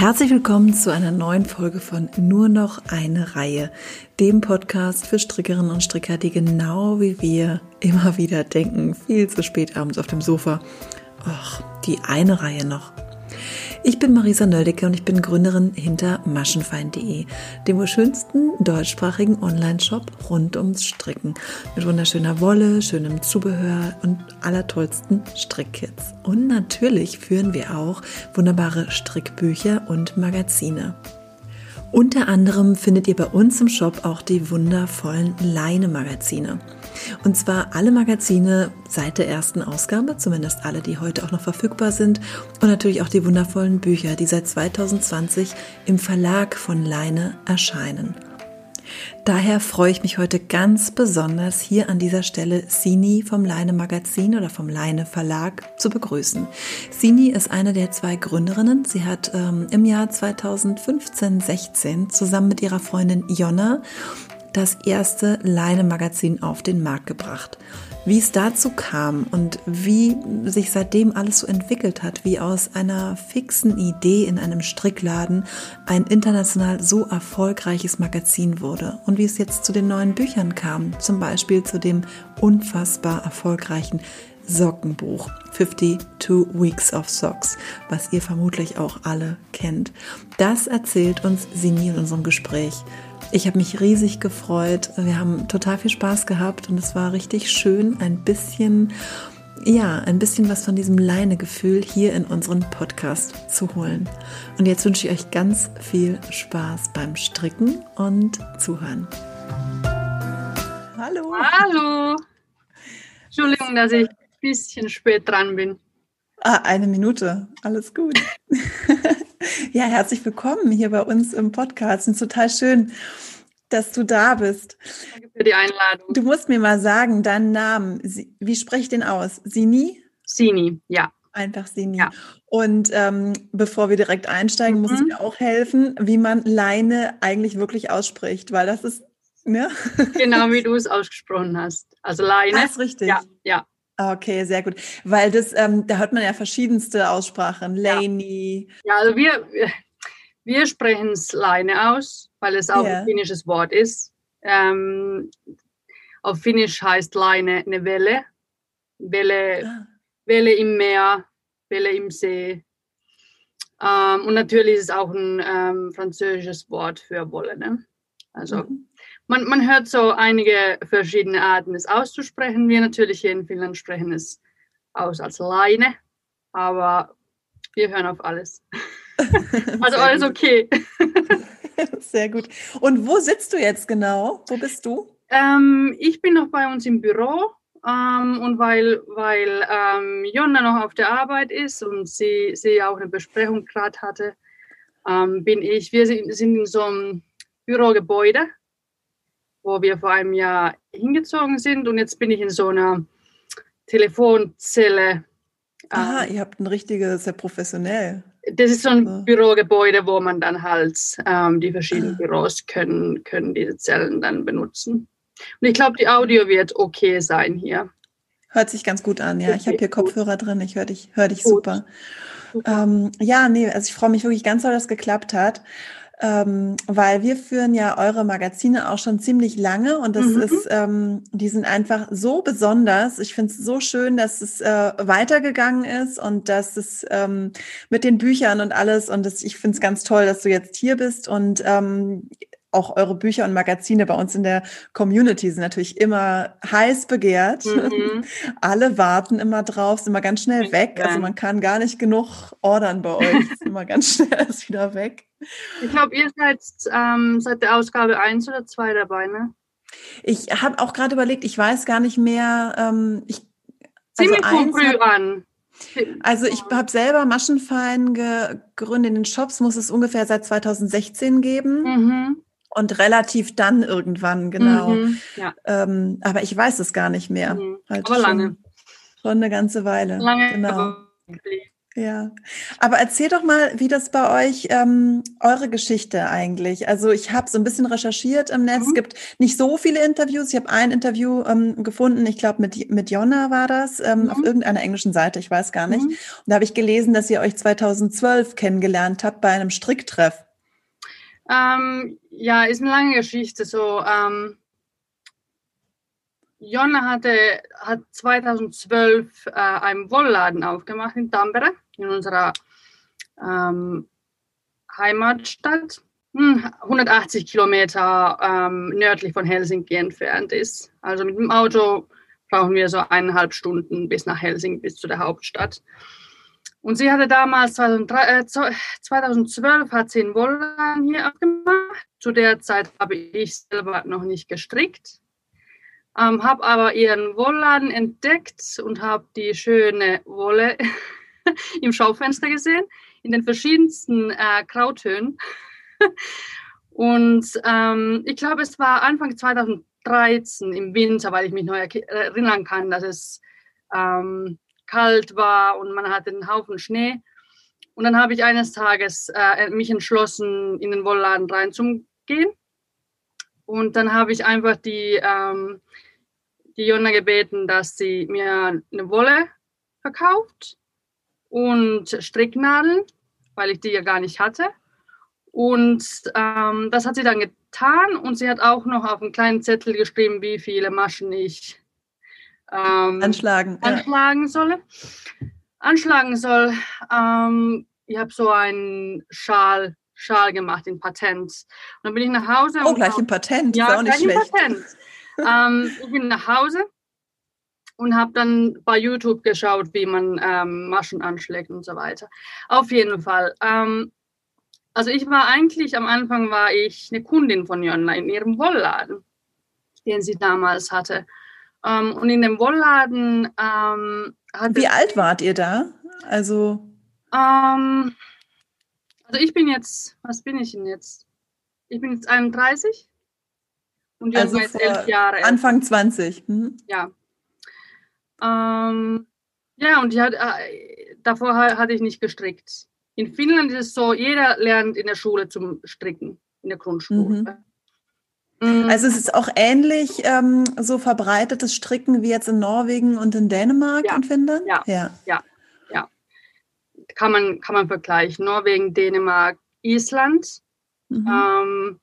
Herzlich willkommen zu einer neuen Folge von Nur noch eine Reihe, dem Podcast für Strickerinnen und Stricker, die genau wie wir immer wieder denken, viel zu spät abends auf dem Sofa. Och, die eine Reihe noch. Ich bin Marisa Nöldecke und ich bin Gründerin hinter maschenfein.de, dem wohl schönsten deutschsprachigen Online-Shop rund ums Stricken. Mit wunderschöner Wolle, schönem Zubehör und allertollsten Strickkits. Und natürlich führen wir auch wunderbare Strickbücher und Magazine. Unter anderem findet ihr bei uns im Shop auch die wundervollen Leine-Magazine. Und zwar alle Magazine seit der ersten Ausgabe, zumindest alle, die heute auch noch verfügbar sind. Und natürlich auch die wundervollen Bücher, die seit 2020 im Verlag von Leine erscheinen. Daher freue ich mich heute ganz besonders, hier an dieser Stelle Sini vom Leine Magazin oder vom Leine Verlag zu begrüßen. Sini ist eine der zwei Gründerinnen. Sie hat ähm, im Jahr 2015-16 zusammen mit ihrer Freundin Jonna das erste Leine-Magazin auf den Markt gebracht. Wie es dazu kam und wie sich seitdem alles so entwickelt hat, wie aus einer fixen Idee in einem Strickladen ein international so erfolgreiches Magazin wurde und wie es jetzt zu den neuen Büchern kam, zum Beispiel zu dem unfassbar erfolgreichen Sockenbuch 52 Weeks of Socks, was ihr vermutlich auch alle kennt. Das erzählt uns Sini in unserem Gespräch. Ich habe mich riesig gefreut. Wir haben total viel Spaß gehabt und es war richtig schön, ein bisschen, ja, ein bisschen was von diesem Leinegefühl hier in unseren Podcast zu holen. Und jetzt wünsche ich euch ganz viel Spaß beim Stricken und Zuhören. Hallo. Hallo. Entschuldigung, dass ich ein bisschen spät dran bin. Ah, eine Minute. Alles gut. ja, herzlich willkommen hier bei uns im Podcast. Es ist total schön, dass du da bist. Danke für die Einladung. Du musst mir mal sagen, deinen Namen. Wie spreche ich den aus? Sini? Sini, ja. Einfach Sini. Ja. Und ähm, bevor wir direkt einsteigen, mhm. muss ich mir auch helfen, wie man Leine eigentlich wirklich ausspricht, weil das ist, ne? Genau, wie du es ausgesprochen hast. Also Leine. Das ist richtig. Ja, ja. Okay, sehr gut. Weil das, ähm, da hört man ja verschiedenste Aussprachen. Laney. Ja, also wir, wir sprechen es Leine aus, weil es auch yeah. ein finnisches Wort ist. Ähm, auf Finnisch heißt Leine eine Welle. Welle, ah. Welle im Meer, Welle im See. Ähm, und natürlich ist es auch ein ähm, französisches Wort für Wolle. Ne? Also mhm man, man hört so einige verschiedene Arten, es auszusprechen. Wir natürlich hier in Finnland sprechen es aus als Leine, aber wir hören auf alles. also alles okay. Sehr gut. Und wo sitzt du jetzt genau? Wo bist du? Ähm, ich bin noch bei uns im Büro. Ähm, und weil, weil ähm, Jonna noch auf der Arbeit ist und sie, sie auch eine Besprechung gerade hatte, ähm, bin ich, wir sind, sind in so einem Bürogebäude wo wir vor einem Jahr hingezogen sind und jetzt bin ich in so einer Telefonzelle. Ah, ähm, ihr habt ein richtiges, sehr professionell. Das ist so ein also. Bürogebäude, wo man dann halt ähm, die verschiedenen ah. Büros können, können diese Zellen dann benutzen. Und ich glaube, die Audio wird okay sein hier. Hört sich ganz gut an, ja. Ich habe hier Kopfhörer drin, ich höre dich, hör dich super. super. Ähm, ja, nee, also ich freue mich wirklich ganz doll, dass es geklappt hat ähm, weil wir führen ja eure Magazine auch schon ziemlich lange und das mhm. ist, ähm, die sind einfach so besonders. Ich finde es so schön, dass es äh, weitergegangen ist und dass es ähm, mit den Büchern und alles und das, ich finde es ganz toll, dass du jetzt hier bist und ähm, auch eure Bücher und Magazine bei uns in der Community sind natürlich immer heiß begehrt. Mhm. Alle warten immer drauf, sind immer ganz schnell weg. Also man kann gar nicht genug ordern bei euch. ist immer ganz schnell ist wieder weg. Ich glaube, ihr seid ähm, seit der Ausgabe 1 oder 2 dabei, ne? Ich habe auch gerade überlegt, ich weiß gar nicht mehr. Ähm, ich, also Ziemlich früh an. Also ich habe selber Maschenfein gegründet. In den Shops muss es ungefähr seit 2016 geben. Mhm. Und relativ dann irgendwann, genau. Mhm, ja. ähm, aber ich weiß es gar nicht mehr. Mhm. Halt aber lange. Schon, eine ganze Weile. Lange. Genau. Ja, aber erzähl doch mal, wie das bei euch, ähm, eure Geschichte eigentlich. Also ich habe so ein bisschen recherchiert im Netz. Mhm. Es gibt nicht so viele Interviews. Ich habe ein Interview ähm, gefunden, ich glaube mit, mit Jonna war das, ähm, mhm. auf irgendeiner englischen Seite, ich weiß gar nicht. Mhm. Und da habe ich gelesen, dass ihr euch 2012 kennengelernt habt bei einem Stricktreff. Ähm, ja, ist eine lange Geschichte. So, ähm, Jonna hatte, hat 2012 äh, einen Wollladen aufgemacht in Tampere, in unserer ähm, Heimatstadt. 180 hm, Kilometer ähm, nördlich von Helsinki entfernt ist. Also mit dem Auto brauchen wir so eineinhalb Stunden bis nach Helsinki, bis zu der Hauptstadt. Und sie hatte damals, 2003, äh, 2012 hat sie einen Wollladen hier aufgemacht. Zu der Zeit habe ich selber noch nicht gestrickt. Ähm, habe aber ihren Wollladen entdeckt und habe die schöne Wolle im Schaufenster gesehen, in den verschiedensten äh, Grautönen. und ähm, ich glaube, es war Anfang 2013 im Winter, weil ich mich noch erinnern kann, dass es ähm, kalt war und man hatte einen Haufen Schnee. Und dann habe ich eines Tages äh, mich entschlossen, in den Wollladen reinzugehen. Und dann habe ich einfach die, ähm, die Jonna gebeten, dass sie mir eine Wolle verkauft und Stricknadeln, weil ich die ja gar nicht hatte. Und ähm, das hat sie dann getan und sie hat auch noch auf einen kleinen Zettel geschrieben, wie viele Maschen ich ähm, anschlagen, anschlagen ja. soll. Anschlagen soll. Ähm, ich habe so einen Schal Schal gemacht in Patent. Und dann bin ich nach Hause. Oh, gleich im Patent. Ja, auch nicht gleich schlecht. Patent. ähm, ich bin nach Hause und habe dann bei YouTube geschaut, wie man ähm, Maschen anschlägt und so weiter. Auf jeden Fall. Ähm, also ich war eigentlich, am Anfang war ich eine Kundin von Jonna in ihrem Wollladen, den sie damals hatte. Ähm, und in dem Wollladen ähm, Wie alt wart ihr da? Also ähm, also ich bin jetzt, was bin ich denn jetzt? Ich bin jetzt 31 und wir also jetzt elf Jahre. Anfang 20. Hm? Ja. Ähm, ja, und hatte, äh, davor hatte ich nicht gestrickt. In Finnland ist es so, jeder lernt in der Schule zum Stricken, in der Grundschule. Mhm. Mhm. Also es ist auch ähnlich ähm, so verbreitetes Stricken wie jetzt in Norwegen und in Dänemark ja. und Finnland? Ja, ja, ja kann man, kann man vergleichen. Norwegen, Dänemark, Island. Mhm. Ähm,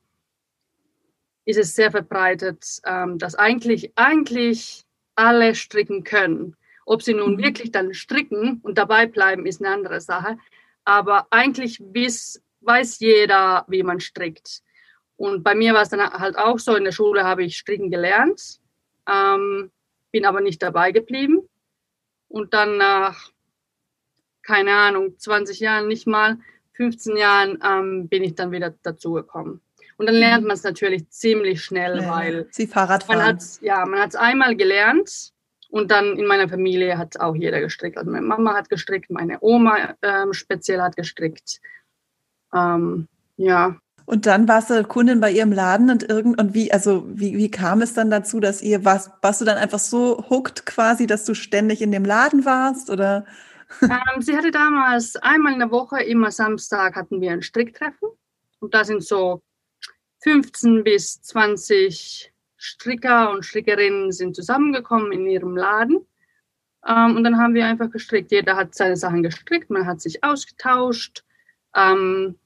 ist es sehr verbreitet, ähm, dass eigentlich, eigentlich alle stricken können. Ob sie nun mhm. wirklich dann stricken und dabei bleiben, ist eine andere Sache. Aber eigentlich wiss, weiß jeder, wie man strickt. Und bei mir war es dann halt auch so, in der Schule habe ich stricken gelernt, ähm, bin aber nicht dabei geblieben. Und dann nach keine Ahnung, 20 Jahren nicht mal, 15 Jahren ähm, bin ich dann wieder dazugekommen. Und dann lernt man es natürlich ziemlich schnell, ja, weil Sie Fahrradfahren. Man hat's, ja, man hat es einmal gelernt und dann in meiner Familie hat auch jeder gestrickt. Also meine Mama hat gestrickt, meine Oma ähm, speziell hat gestrickt. Ähm, ja. Und dann warst du Kundin bei ihrem Laden und irgend und wie, also wie, wie kam es dann dazu, dass ihr warst, warst du dann einfach so hooked quasi, dass du ständig in dem Laden warst oder? ähm, sie hatte damals einmal in der Woche, immer Samstag, hatten wir ein Stricktreffen. Und da sind so 15 bis 20 Stricker und Strickerinnen sind zusammengekommen in ihrem Laden. Ähm, und dann haben wir einfach gestrickt. Jeder hat seine Sachen gestrickt, man hat sich ausgetauscht. Ähm,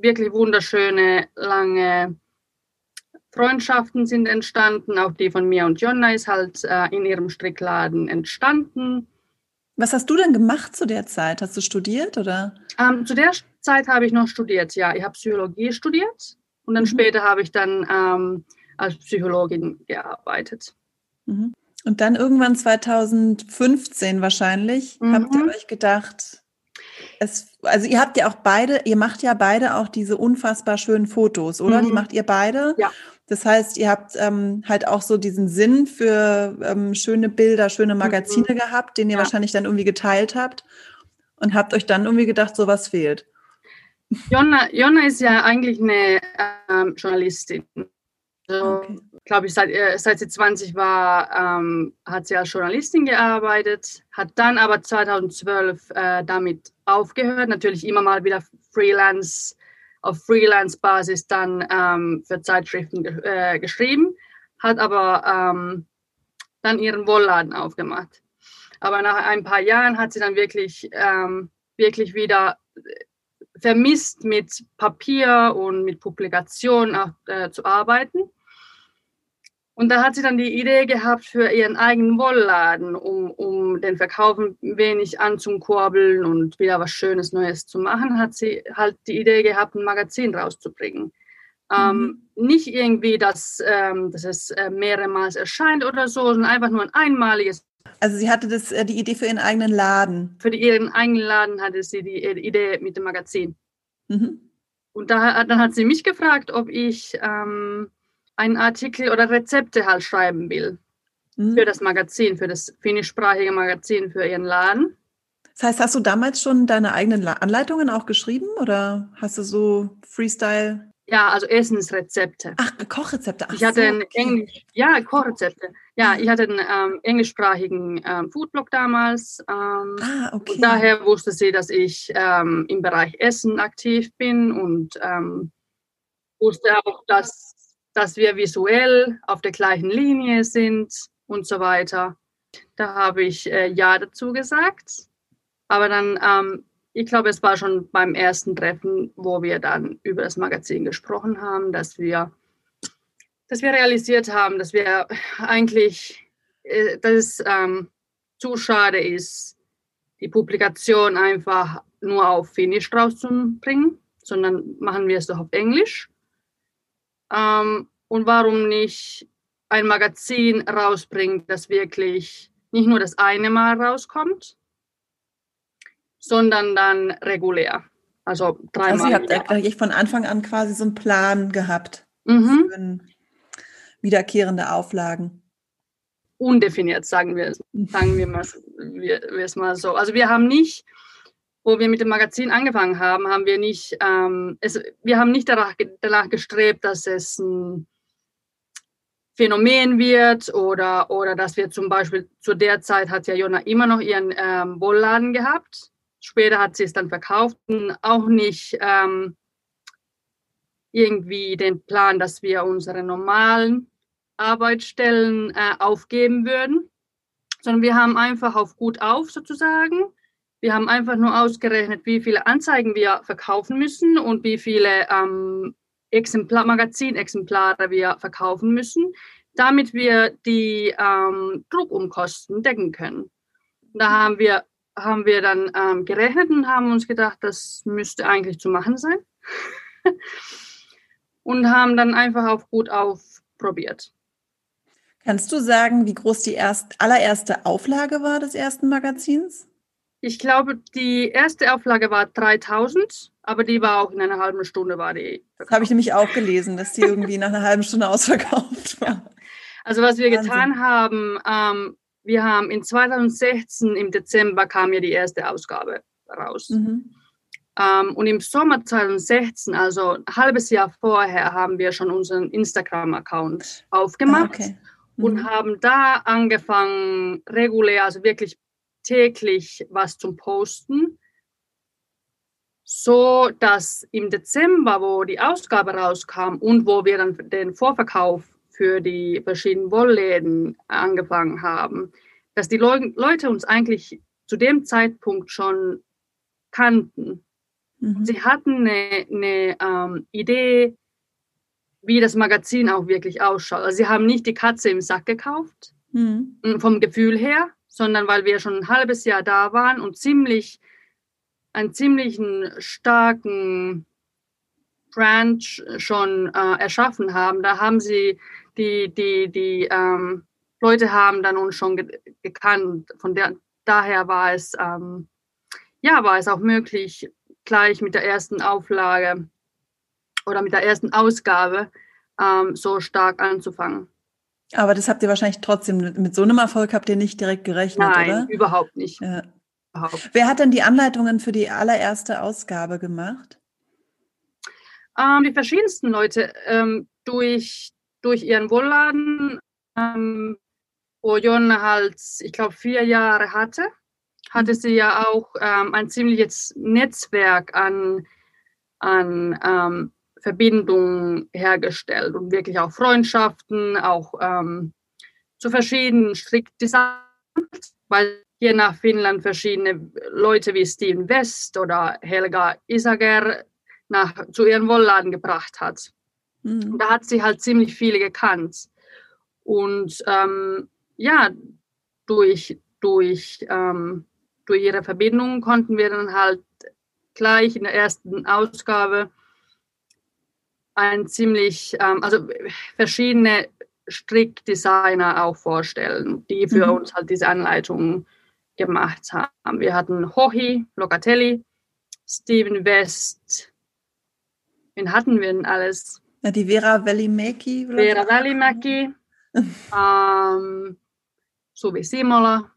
wirklich wunderschöne, lange Freundschaften sind entstanden. Auch die von mir und Jonna ist halt äh, in ihrem Strickladen entstanden. Was hast du denn gemacht zu der Zeit? Hast du studiert oder? Ähm, zu der Zeit habe ich noch studiert, ja. Ich habe Psychologie studiert und dann mhm. später habe ich dann ähm, als Psychologin gearbeitet. Mhm. Und dann irgendwann 2015 wahrscheinlich mhm. habt ihr euch gedacht, es, also ihr habt ja auch beide, ihr macht ja beide auch diese unfassbar schönen Fotos, oder? Die mhm. macht ihr beide. Ja. Das heißt, ihr habt ähm, halt auch so diesen Sinn für ähm, schöne Bilder, schöne Magazine mhm. gehabt, den ihr ja. wahrscheinlich dann irgendwie geteilt habt und habt euch dann irgendwie gedacht, so was fehlt. Jonna, Jonna ist ja eigentlich eine ähm, Journalistin. okay. glaube ich, seit, äh, seit sie 20 war, ähm, hat sie als Journalistin gearbeitet, hat dann aber 2012 äh, damit aufgehört, natürlich immer mal wieder Freelance, auf Freelance-Basis dann ähm, für Zeitschriften ge äh, geschrieben, hat aber ähm, dann ihren Wollladen aufgemacht. Aber nach ein paar Jahren hat sie dann wirklich, ähm, wirklich wieder vermisst, mit Papier und mit Publikationen auch, äh, zu arbeiten. Und da hat sie dann die Idee gehabt für ihren eigenen Wollladen, um, um den Verkauf ein wenig anzukurbeln und wieder was Schönes Neues zu machen, hat sie halt die Idee gehabt, ein Magazin rauszubringen. Ähm, mhm. Ähm, nicht irgendwie, dass, ähm, dass es äh, mehrmals erscheint oder so, sondern einfach nur ein einmaliges. Also sie hatte das, äh, die Idee für ihren eigenen Laden. Für ihren eigenen Laden hatte sie die, die Idee mit dem Magazin. Mhm. Und da, dann hat sie mich gefragt, ob ich ähm, einen Artikel oder Rezepte halt schreiben will mhm. für das Magazin, für das finnischsprachige Magazin für ihren Laden. Das heißt, hast du damals schon deine eigenen Anleitungen auch geschrieben oder hast du so Freestyle? Ja, also Essensrezepte. Ach, Kochrezepte. Ach ich hatte so, okay. Englisch, ja, Kochrezepte. Ja, ich hatte einen ähm, englischsprachigen ähm, Foodblog damals. Ähm, ah, okay. Und daher wusste sie, dass ich ähm, im Bereich Essen aktiv bin und ähm, wusste auch, dass dass wir visuell auf der gleichen Linie sind und so weiter. Da habe ich äh, Ja dazu gesagt. Aber dann, ähm, ich glaube, es war schon beim ersten Treffen, wo wir dann über das Magazin gesprochen haben, dass wir, dass wir realisiert haben, dass wir eigentlich, äh, dass es ähm, zu schade ist, die Publikation einfach nur auf Finnisch rauszubringen, sondern machen wir es doch auf Englisch. Ähm, und warum nicht ein Magazin rausbringen, das wirklich nicht nur das eine Mal rauskommt, sondern dann regulär. Also dreimal. Also ihr habt eigentlich von Anfang an quasi so einen Plan gehabt mhm. Wiederkehrende Auflagen. Undefiniert, sagen wir, sagen wir, mal, wir, wir es mal so. Also wir haben nicht wo wir mit dem Magazin angefangen haben, haben wir nicht, ähm, es, wir haben nicht danach, danach gestrebt, dass es ein Phänomen wird oder, oder dass wir zum Beispiel zu der Zeit hat ja Jona immer noch ihren ähm, Wollladen gehabt. Später hat sie es dann verkauft auch nicht ähm, irgendwie den Plan, dass wir unsere normalen Arbeitsstellen äh, aufgeben würden, sondern wir haben einfach auf gut auf sozusagen wir haben einfach nur ausgerechnet, wie viele Anzeigen wir verkaufen müssen und wie viele ähm, Exemplar, Magazinexemplare wir verkaufen müssen, damit wir die ähm, Druckumkosten decken können. Da haben wir, haben wir dann ähm, gerechnet und haben uns gedacht, das müsste eigentlich zu machen sein. und haben dann einfach auf gut aufprobiert. Kannst du sagen, wie groß die erst, allererste Auflage war des ersten Magazins? Ich glaube, die erste Auflage war 3000, aber die war auch in einer halben Stunde war die. Das habe ich nämlich auch gelesen, dass die irgendwie nach einer halben Stunde ausverkauft war. Also was wir Wahnsinn. getan haben, ähm, wir haben in 2016 im Dezember kam ja die erste Ausgabe raus. Mhm. Ähm, und im Sommer 2016, also ein halbes Jahr vorher, haben wir schon unseren Instagram-Account aufgemacht. Ah, okay. mhm. Und haben da angefangen, regulär, also wirklich täglich was zum Posten, so dass im Dezember, wo die Ausgabe rauskam und wo wir dann den Vorverkauf für die verschiedenen Wollläden angefangen haben, dass die Le Leute uns eigentlich zu dem Zeitpunkt schon kannten. Mhm. Sie hatten eine, eine ähm, Idee, wie das Magazin auch wirklich ausschaut. Also sie haben nicht die Katze im Sack gekauft, mhm. vom Gefühl her, sondern weil wir schon ein halbes Jahr da waren und ziemlich einen ziemlichen starken Brand schon äh, erschaffen haben. Da haben sie die, die, die ähm, Leute haben dann uns schon ge gekannt. Von der, daher war es, ähm, ja, war es auch möglich, gleich mit der ersten Auflage oder mit der ersten Ausgabe ähm, so stark anzufangen. Aber das habt ihr wahrscheinlich trotzdem, mit so einem Erfolg habt ihr nicht direkt gerechnet, Nein, oder? überhaupt nicht. Ja. Überhaupt. Wer hat denn die Anleitungen für die allererste Ausgabe gemacht? Ähm, die verschiedensten Leute. Ähm, durch durch ihren Wollladen, ähm, wo Jonna halt, ich glaube, vier Jahre hatte, hatte sie ja auch ähm, ein ziemliches Netzwerk an, an ähm, Verbindungen hergestellt und wirklich auch Freundschaften, auch ähm, zu verschiedenen Strickdesigns, weil hier nach Finnland verschiedene Leute wie Steven West oder Helga Isager nach, zu ihren Wollladen gebracht hat. Mhm. Da hat sie halt ziemlich viele gekannt. Und ähm, ja, durch, durch, ähm, durch ihre Verbindungen konnten wir dann halt gleich in der ersten Ausgabe ein ziemlich, ähm, also verschiedene Strickdesigner auch vorstellen, die für mhm. uns halt diese Anleitungen gemacht haben. Wir hatten Hohi, Locatelli, Steven West. Wen hatten wir denn alles? Ja, die Vera Välimäki. Vera Välimäki. ähm, so wie Simola,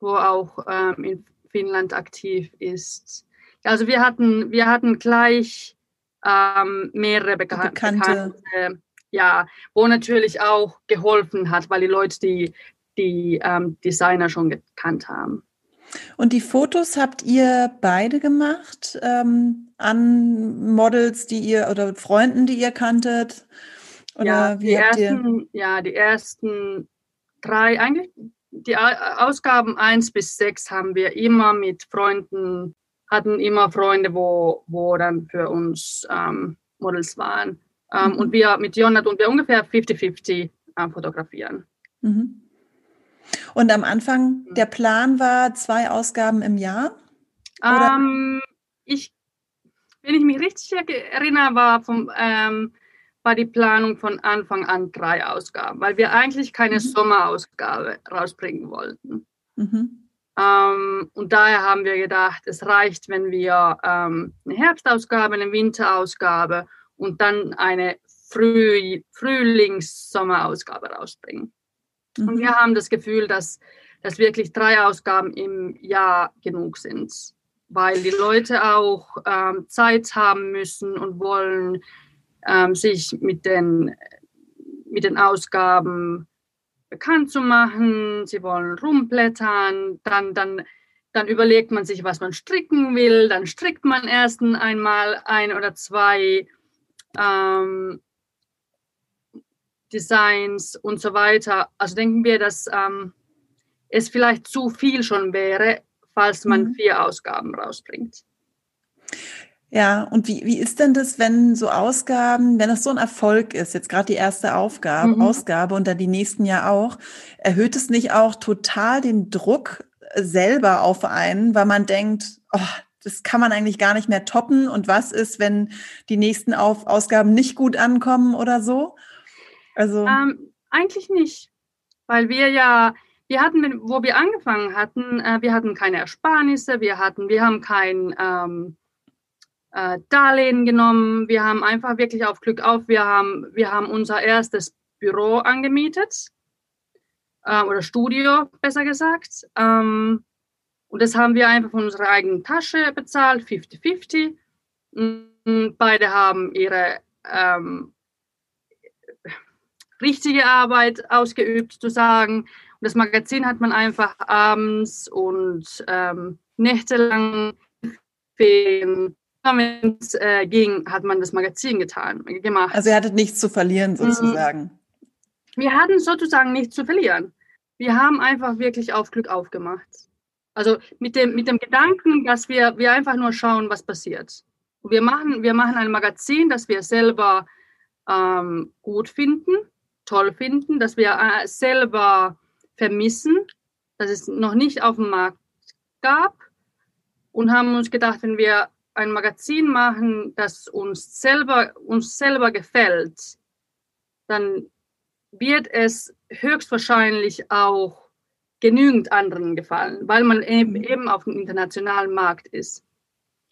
wo auch ähm, in Finnland aktiv ist. Also wir hatten, wir hatten gleich ähm, mehrere Beka Bekannte. Bekannte. ja, wo natürlich auch geholfen hat, weil die Leute die, die ähm, Designer schon gekannt haben. Und die Fotos habt ihr beide gemacht ähm, an Models, die ihr oder Freunden, die ihr kanntet? Oder ja, wie habt ersten? Ja, die ersten drei, eigentlich die Ausgaben 1 bis 6 haben wir immer mit Freunden hatten immer Freunde, wo, wo dann für uns ähm, Models waren. Ähm, mhm. Und wir mit Jonat und wir ungefähr 50-50 äh, fotografieren. Mhm. Und am Anfang, mhm. der Plan war zwei Ausgaben im Jahr? Ähm, ich, wenn ich mich richtig erinnere, war, vom, ähm, war die Planung von Anfang an drei Ausgaben, weil wir eigentlich keine mhm. Sommerausgabe rausbringen wollten. Mhm. Ähm, und daher haben wir gedacht, es reicht, wenn wir ähm, eine Herbstausgabe, eine Winterausgabe und dann eine Früh Frühlings-Sommerausgabe rausbringen. Mhm. Und wir haben das Gefühl, dass, dass wirklich drei Ausgaben im Jahr genug sind, weil die Leute auch ähm, Zeit haben müssen und wollen ähm, sich mit den, mit den Ausgaben bekannt zu machen, sie wollen rumblättern, dann, dann, dann überlegt man sich, was man stricken will, dann strickt man erst einmal ein oder zwei ähm, Designs und so weiter. Also denken wir, dass ähm, es vielleicht zu viel schon wäre, falls man mhm. vier Ausgaben rausbringt. Ja, und wie, wie ist denn das, wenn so Ausgaben, wenn das so ein Erfolg ist, jetzt gerade die erste Aufgabe, mhm. Ausgabe und dann die nächsten ja auch, erhöht es nicht auch total den Druck selber auf einen, weil man denkt, oh, das kann man eigentlich gar nicht mehr toppen und was ist, wenn die nächsten auf Ausgaben nicht gut ankommen oder so? Also ähm, eigentlich nicht, weil wir ja wir hatten, wo wir angefangen hatten, äh, wir hatten keine Ersparnisse, wir hatten, wir haben kein ähm, äh, Darlehen genommen. Wir haben einfach wirklich auf Glück auf. Wir haben, wir haben unser erstes Büro angemietet äh, oder Studio, besser gesagt. Ähm, und das haben wir einfach von unserer eigenen Tasche bezahlt, 50-50. Beide haben ihre ähm, richtige Arbeit ausgeübt, zu sagen. Und das Magazin hat man einfach abends und ähm, nächtelang wenn es äh, ging, hat man das Magazin getan, gemacht. Also ihr hattet nichts zu verlieren mhm. sozusagen. Wir hatten sozusagen nichts zu verlieren. Wir haben einfach wirklich auf Glück aufgemacht. Also mit dem, mit dem Gedanken, dass wir, wir einfach nur schauen, was passiert. Wir machen, wir machen ein Magazin, das wir selber ähm, gut finden, toll finden, das wir äh, selber vermissen, dass es noch nicht auf dem Markt gab und haben uns gedacht, wenn wir ein Magazin machen, das uns selber, uns selber gefällt, dann wird es höchstwahrscheinlich auch genügend anderen gefallen, weil man eben, mhm. eben auf dem internationalen Markt ist.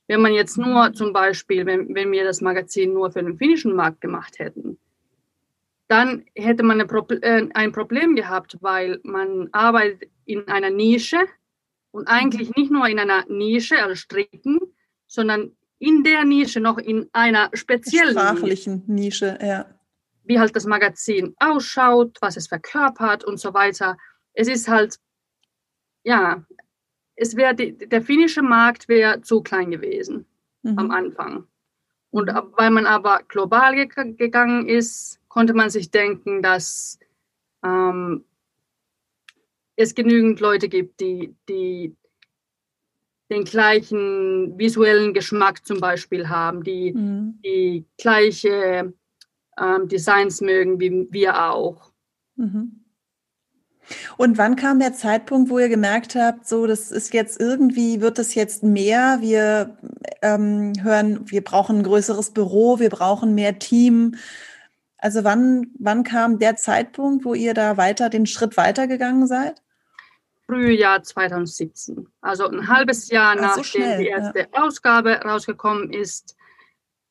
Wenn man jetzt nur zum Beispiel, wenn, wenn wir das Magazin nur für den finnischen Markt gemacht hätten, dann hätte man äh, ein Problem gehabt, weil man arbeitet in einer Nische und eigentlich nicht nur in einer Nische, also Stricken, sondern in der Nische noch in einer speziellen sprachlichen Nische, Nische ja. wie halt das Magazin ausschaut, was es verkörpert und so weiter. Es ist halt, ja, es wäre der finnische Markt wäre zu klein gewesen mhm. am Anfang. Und weil man aber global ge gegangen ist, konnte man sich denken, dass ähm, es genügend Leute gibt, die, die den gleichen visuellen Geschmack zum Beispiel haben, die mhm. die gleiche ähm, Designs mögen wie wir auch. Mhm. Und wann kam der Zeitpunkt, wo ihr gemerkt habt, so, das ist jetzt irgendwie, wird es jetzt mehr, wir ähm, hören, wir brauchen ein größeres Büro, wir brauchen mehr Team. Also wann, wann kam der Zeitpunkt, wo ihr da weiter, den Schritt weitergegangen seid? Frühjahr 2017. Also ein halbes Jahr Ach, nachdem so die erste ja. Ausgabe rausgekommen ist,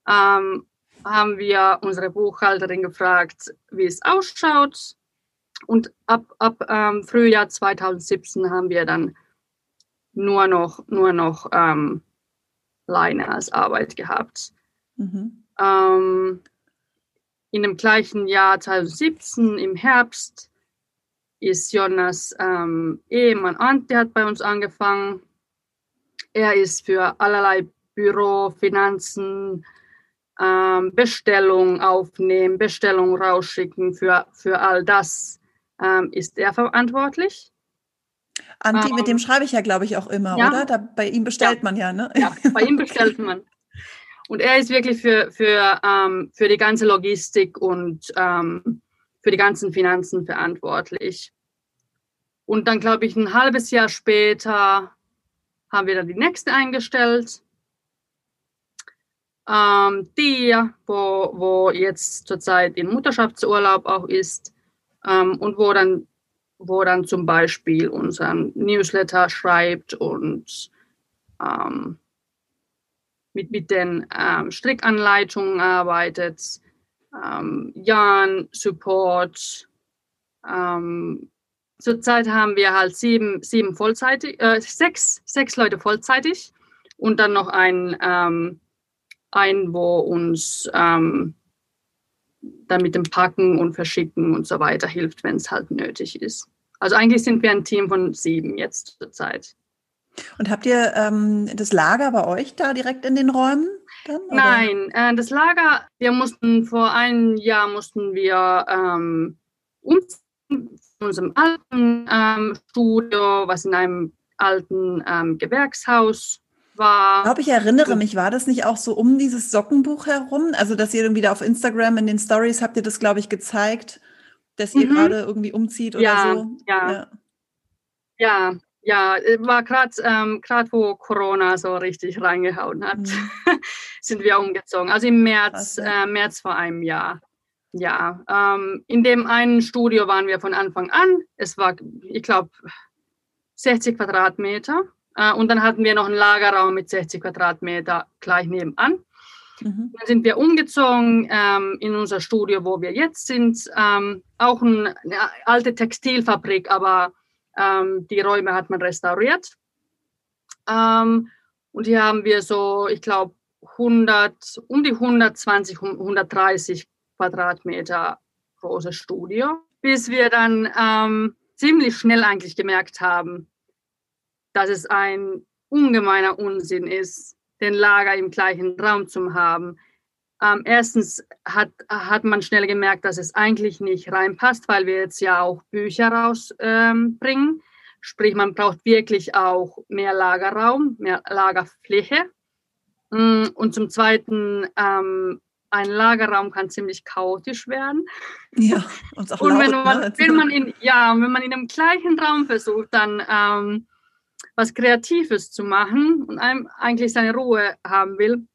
ähm, haben wir unsere Buchhalterin gefragt, wie es ausschaut. Und ab, ab ähm, Frühjahr 2017 haben wir dann nur noch, nur noch ähm, Leine als Arbeit gehabt. Mhm. Ähm, in dem gleichen Jahr 2017 im Herbst ist Jonas ähm, Ehemann Ante hat bei uns angefangen. Er ist für allerlei Büro, Finanzen, ähm, Bestellung aufnehmen, Bestellung rausschicken, für, für all das ähm, ist er verantwortlich. Anti, mit dem ähm, schreibe ich ja, glaube ich, auch immer, ja. oder? Da, bei ihm bestellt ja. man ja, ne? Ja, bei ihm bestellt man. Und er ist wirklich für, für, ähm, für die ganze Logistik und ähm, für die ganzen Finanzen verantwortlich. Und dann, glaube ich, ein halbes Jahr später haben wir dann die nächste eingestellt. Ähm, die, wo, wo jetzt zurzeit in Mutterschaftsurlaub auch ist ähm, und wo dann, wo dann zum Beispiel unseren Newsletter schreibt und ähm, mit, mit den ähm, Strickanleitungen arbeitet, ähm, Jan Support. Ähm, zurzeit haben wir halt sieben, sieben vollzeitig, äh, sechs, sechs Leute vollzeitig und dann noch ein, ähm, ein wo uns ähm, dann mit dem Packen und Verschicken und so weiter hilft, wenn es halt nötig ist. Also eigentlich sind wir ein Team von sieben jetzt zurzeit. Und habt ihr ähm, das Lager bei euch da direkt in den Räumen? Dann, Nein, äh, das Lager, wir mussten vor einem Jahr mussten wir ähm, umziehen von unserem alten ähm, Studio, was in einem alten ähm, Gewerkshaus war. Ich glaube, ich erinnere mich, war das nicht auch so um dieses Sockenbuch herum? Also, dass ihr irgendwie da auf Instagram in den Stories habt ihr das, glaube ich, gezeigt, dass ihr mhm. gerade irgendwie umzieht oder ja, so. Ja, ja. Ja, ja, äh, war gerade, ähm, wo Corona so richtig reingehauen hat, mhm. sind wir umgezogen. Also im März, äh, März vor einem Jahr. Ja, ähm, in dem einen Studio waren wir von Anfang an. Es war, ich glaube, 60 Quadratmeter. Äh, und dann hatten wir noch einen Lagerraum mit 60 Quadratmeter gleich nebenan. Mhm. Dann sind wir umgezogen ähm, in unser Studio, wo wir jetzt sind. Ähm, auch eine alte Textilfabrik, aber ähm, die Räume hat man restauriert. Ähm, und hier haben wir so, ich glaube, 100, um die 120, 130 Quadratmeter großes Studio, bis wir dann ähm, ziemlich schnell eigentlich gemerkt haben, dass es ein ungemeiner Unsinn ist, den Lager im gleichen Raum zu haben. Ähm, erstens hat, hat man schnell gemerkt, dass es eigentlich nicht reinpasst, weil wir jetzt ja auch Bücher rausbringen. Ähm, Sprich, man braucht wirklich auch mehr Lagerraum, mehr Lagerfläche. Mm, und zum Zweiten, ähm, ein Lagerraum kann ziemlich chaotisch werden. Ja, und auch und wenn man, ne? wenn man in, ja, wenn man in einem gleichen Raum versucht, dann ähm, was Kreatives zu machen und einem eigentlich seine Ruhe haben will,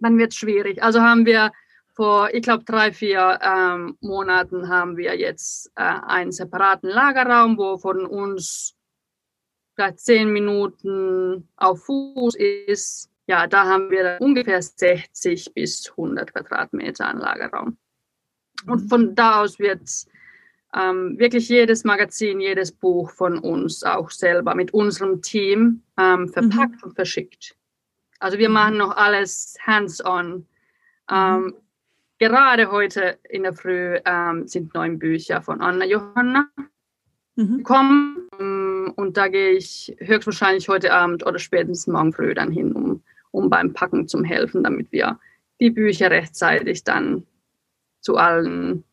dann wird es schwierig. Also haben wir vor, ich glaube, drei, vier ähm, Monaten haben wir jetzt äh, einen separaten Lagerraum, wo von uns vielleicht zehn Minuten auf Fuß ist. Ja, da haben wir ungefähr 60 bis 100 Quadratmeter an Lagerraum. Und von da aus wird ähm, wirklich jedes Magazin, jedes Buch von uns auch selber mit unserem Team ähm, verpackt mhm. und verschickt. Also wir machen noch alles hands-on. Ähm, mhm. gerade heute in der Früh ähm, sind neun Bücher von Anna Johanna mhm. gekommen. Und da gehe ich höchstwahrscheinlich heute Abend oder spätestens morgen früh dann hin, um, um beim Packen zu helfen, damit wir die Bücher rechtzeitig dann zu allen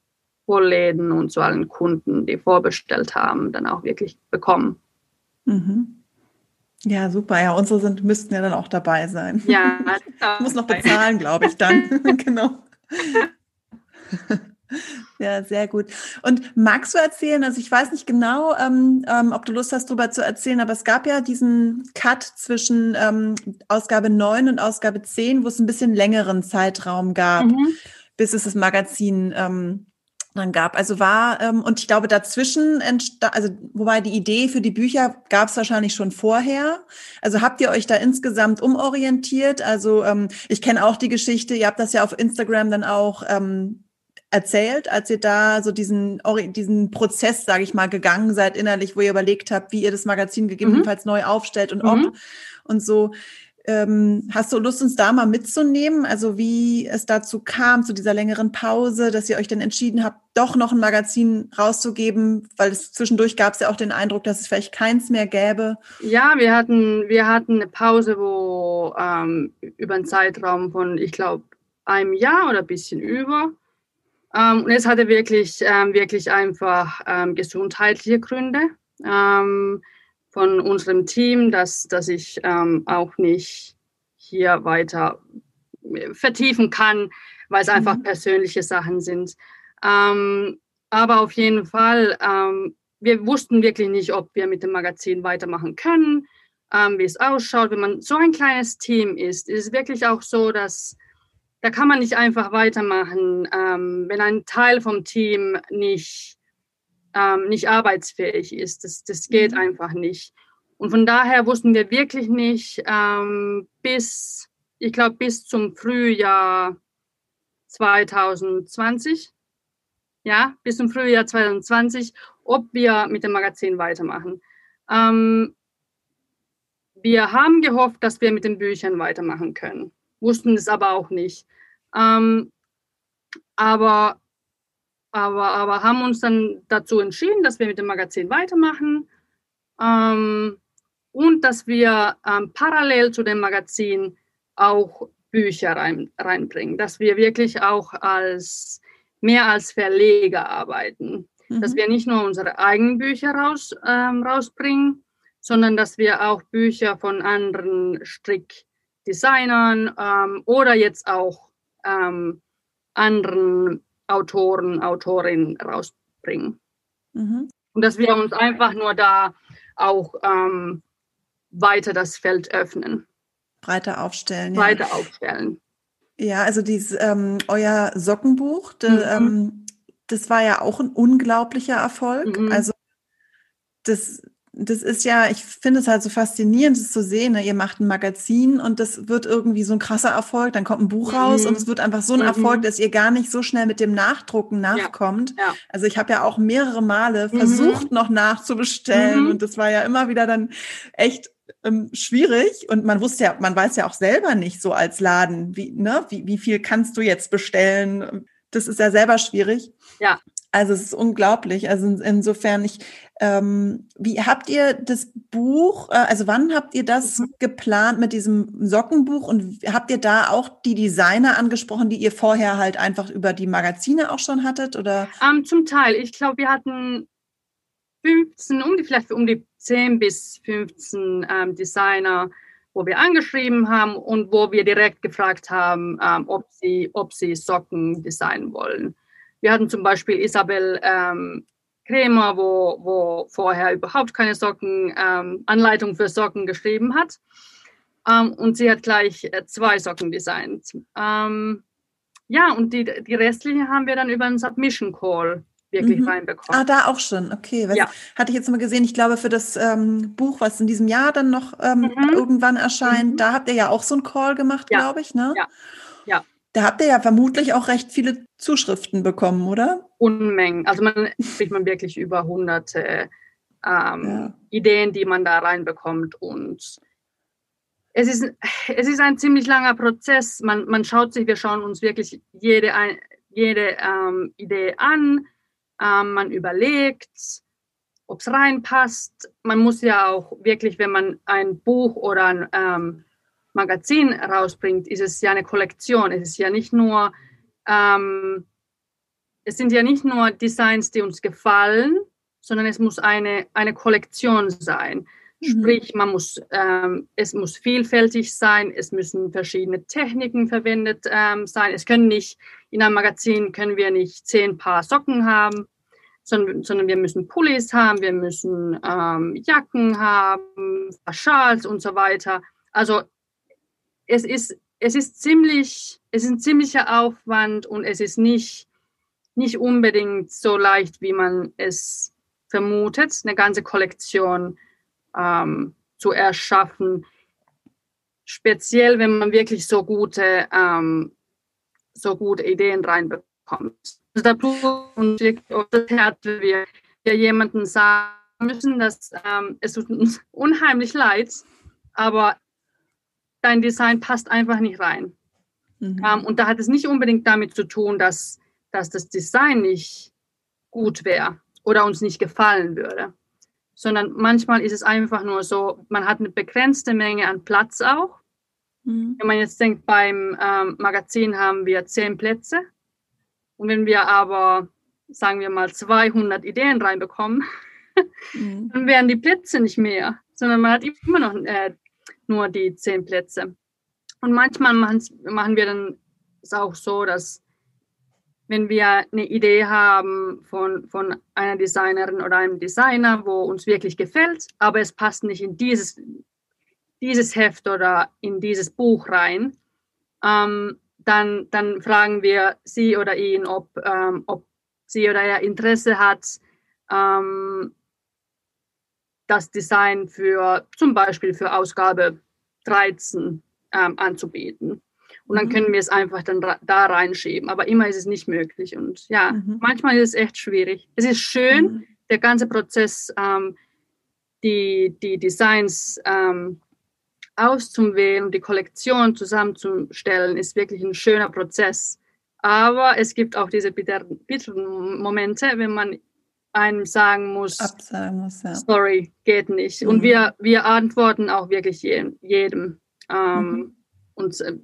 Vorläden und zu allen Kunden, die vorbestellt haben, dann auch wirklich bekommen. Mhm. Ja, super. Ja, unsere sind, müssten ja dann auch dabei sein. Ja, ich muss noch bezahlen, glaube ich, dann. genau. Ja, sehr gut. Und magst du erzählen, also ich weiß nicht genau, ähm, ähm, ob du Lust hast, darüber zu erzählen, aber es gab ja diesen Cut zwischen ähm, Ausgabe 9 und Ausgabe 10, wo es ein bisschen längeren Zeitraum gab, mhm. bis es das Magazin ähm, dann gab. Also war, ähm, und ich glaube, dazwischen also wobei die Idee für die Bücher gab es wahrscheinlich schon vorher. Also habt ihr euch da insgesamt umorientiert? Also ähm, ich kenne auch die Geschichte, ihr habt das ja auf Instagram dann auch ähm, erzählt, als ihr da so diesen, diesen Prozess, sage ich mal, gegangen seid innerlich, wo ihr überlegt habt, wie ihr das Magazin gegebenenfalls mhm. neu aufstellt und ob mhm. und so. Ähm, hast du Lust, uns da mal mitzunehmen? Also wie es dazu kam, zu dieser längeren Pause, dass ihr euch dann entschieden habt, doch noch ein Magazin rauszugeben, weil es zwischendurch gab es ja auch den Eindruck, dass es vielleicht keins mehr gäbe. Ja, wir hatten, wir hatten eine Pause, wo ähm, über einen Zeitraum von, ich glaube, einem Jahr oder ein bisschen über. Ähm, und es hatte wirklich, ähm, wirklich einfach ähm, gesundheitliche Gründe ähm, von unserem Team, dass, dass ich ähm, auch nicht hier weiter äh, vertiefen kann, weil es einfach mhm. persönliche Sachen sind. Ähm, aber auf jeden Fall, wir wussten wirklich nicht, ob wir mit dem Magazin weitermachen können, wie es ausschaut. Wenn man so ein kleines Team ist, ist es wirklich auch so, dass da kann man nicht einfach weitermachen, ähm, wenn ein Teil vom Team nicht, ähm, nicht arbeitsfähig ist. Das, das geht mhm. einfach nicht. Und von daher wussten wir wirklich nicht ähm, bis, ich glaube, bis zum Frühjahr 2020, ja, bis zum Frühjahr 2020, ob wir mit dem Magazin weitermachen. Ähm, wir haben gehofft, dass wir mit den Büchern weitermachen können, wussten es aber auch nicht. Ähm, aber, aber, aber haben uns dann dazu entschieden, dass wir mit dem Magazin weitermachen ähm, und dass wir ähm, parallel zu dem Magazin auch Bücher rein, reinbringen, dass wir wirklich auch als mehr als Verleger arbeiten, mhm. dass wir nicht nur unsere eigenen Bücher raus, ähm, rausbringen, sondern dass wir auch Bücher von anderen Strickdesignern ähm, oder jetzt auch ähm, anderen Autoren, Autorinnen rausbringen. Mhm. Und dass wir uns einfach nur da auch ähm, weiter das Feld öffnen. Breiter aufstellen. Breiter ja. aufstellen. Ja, also dieses ähm, euer Sockenbuch, de, mhm. ähm, das war ja auch ein unglaublicher Erfolg. Mhm. Also das das ist ja, ich finde es halt so faszinierend, das zu sehen. Ne? Ihr macht ein Magazin und das wird irgendwie so ein krasser Erfolg. Dann kommt ein Buch mhm. raus und es wird einfach so ein mhm. Erfolg, dass ihr gar nicht so schnell mit dem Nachdrucken nachkommt. Ja. Ja. Also ich habe ja auch mehrere Male mhm. versucht, noch nachzubestellen mhm. und das war ja immer wieder dann echt ähm, schwierig und man wusste ja, man weiß ja auch selber nicht so als Laden, wie, ne, wie, wie viel kannst du jetzt bestellen? Das ist ja selber schwierig. Ja. Also es ist unglaublich. Also insofern, ich, ähm, wie habt ihr das Buch, äh, also wann habt ihr das mhm. geplant mit diesem Sockenbuch und habt ihr da auch die Designer angesprochen, die ihr vorher halt einfach über die Magazine auch schon hattet? Oder? Ähm, zum Teil. Ich glaube, wir hatten 15, um die, vielleicht um die 10 bis 15 ähm, Designer, wo wir angeschrieben haben und wo wir direkt gefragt haben, ähm, ob, sie, ob sie Socken designen wollen. Wir hatten zum Beispiel Isabel ähm, Krämer, wo, wo vorher überhaupt keine Socken, ähm, Anleitung für Socken geschrieben hat. Ähm, und sie hat gleich äh, zwei Socken designt. Ähm, ja, und die, die restlichen haben wir dann über einen Submission Call wirklich mhm. reinbekommen. Ah, da auch schon, okay. Was, ja. Hatte ich jetzt mal gesehen, ich glaube, für das ähm, Buch, was in diesem Jahr dann noch ähm, mhm. irgendwann erscheint, mhm. da habt ihr ja auch so einen Call gemacht, ja. glaube ich, ne? Ja. Da habt ihr ja vermutlich auch recht viele Zuschriften bekommen, oder? Unmengen. Also man spricht man wirklich über hunderte ähm, ja. Ideen, die man da reinbekommt. Und es ist, es ist ein ziemlich langer Prozess. Man, man schaut sich, wir schauen uns wirklich jede jede ähm, Idee an, ähm, man überlegt, ob es reinpasst. Man muss ja auch wirklich, wenn man ein Buch oder ein ähm, Magazin rausbringt, ist es ja eine Kollektion. Es ist ja nicht nur, ähm, es sind ja nicht nur Designs, die uns gefallen, sondern es muss eine, eine Kollektion sein. Mhm. Sprich, man muss, ähm, es muss vielfältig sein, es müssen verschiedene Techniken verwendet ähm, sein. Es können nicht, in einem Magazin können wir nicht zehn Paar Socken haben, sondern, sondern wir müssen Pullis haben, wir müssen ähm, Jacken haben, Schals und so weiter. Also es ist, es ist ziemlich, es ist ein ziemlicher Aufwand und es ist nicht, nicht unbedingt so leicht, wie man es vermutet, eine ganze Kollektion ähm, zu erschaffen. Speziell, wenn man wirklich so gute, ähm, so gute Ideen reinbekommt. Also da und das Herz, wir, wir jemanden sagen müssen, dass ähm, es tut uns unheimlich leid, aber dein Design passt einfach nicht rein. Mhm. Ähm, und da hat es nicht unbedingt damit zu tun, dass, dass das Design nicht gut wäre oder uns nicht gefallen würde, sondern manchmal ist es einfach nur so, man hat eine begrenzte Menge an Platz auch. Mhm. Wenn man jetzt denkt, beim ähm, Magazin haben wir zehn Plätze und wenn wir aber, sagen wir mal, 200 Ideen reinbekommen, mhm. dann wären die Plätze nicht mehr, sondern man hat immer noch äh, nur die zehn Plätze. Und manchmal machen wir dann es auch so, dass wenn wir eine Idee haben von, von einer Designerin oder einem Designer, wo uns wirklich gefällt, aber es passt nicht in dieses, dieses Heft oder in dieses Buch rein, ähm, dann, dann fragen wir sie oder ihn, ob, ähm, ob sie oder er Interesse hat, ähm, das Design für zum Beispiel für Ausgabe 13 ähm, anzubieten. Und dann mhm. können wir es einfach dann da reinschieben. Aber immer ist es nicht möglich. Und ja, mhm. manchmal ist es echt schwierig. Es ist schön, mhm. der ganze Prozess, ähm, die, die Designs ähm, auszuwählen und die Kollektion zusammenzustellen, ist wirklich ein schöner Prozess. Aber es gibt auch diese bitteren, bitteren Momente, wenn man einem sagen muss, Absagen muss ja. sorry, geht nicht. Mhm. Und wir, wir antworten auch wirklich jedem, jedem ähm, mhm. und äh,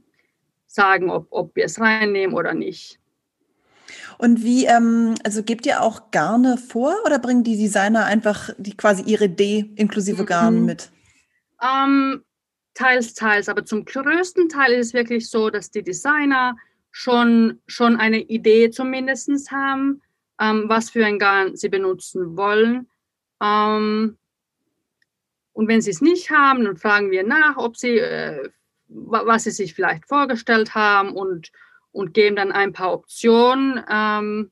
sagen, ob, ob wir es reinnehmen oder nicht. Und wie, ähm, also gebt ihr auch Garne vor oder bringen die Designer einfach die quasi ihre Idee inklusive Garn mhm. mit? Ähm, teils, teils, aber zum größten Teil ist es wirklich so, dass die Designer schon, schon eine Idee zumindest haben ähm, was für ein Garn sie benutzen wollen. Ähm, und wenn sie es nicht haben, dann fragen wir nach, ob sie, äh, was sie sich vielleicht vorgestellt haben und, und geben dann ein paar Optionen, ähm,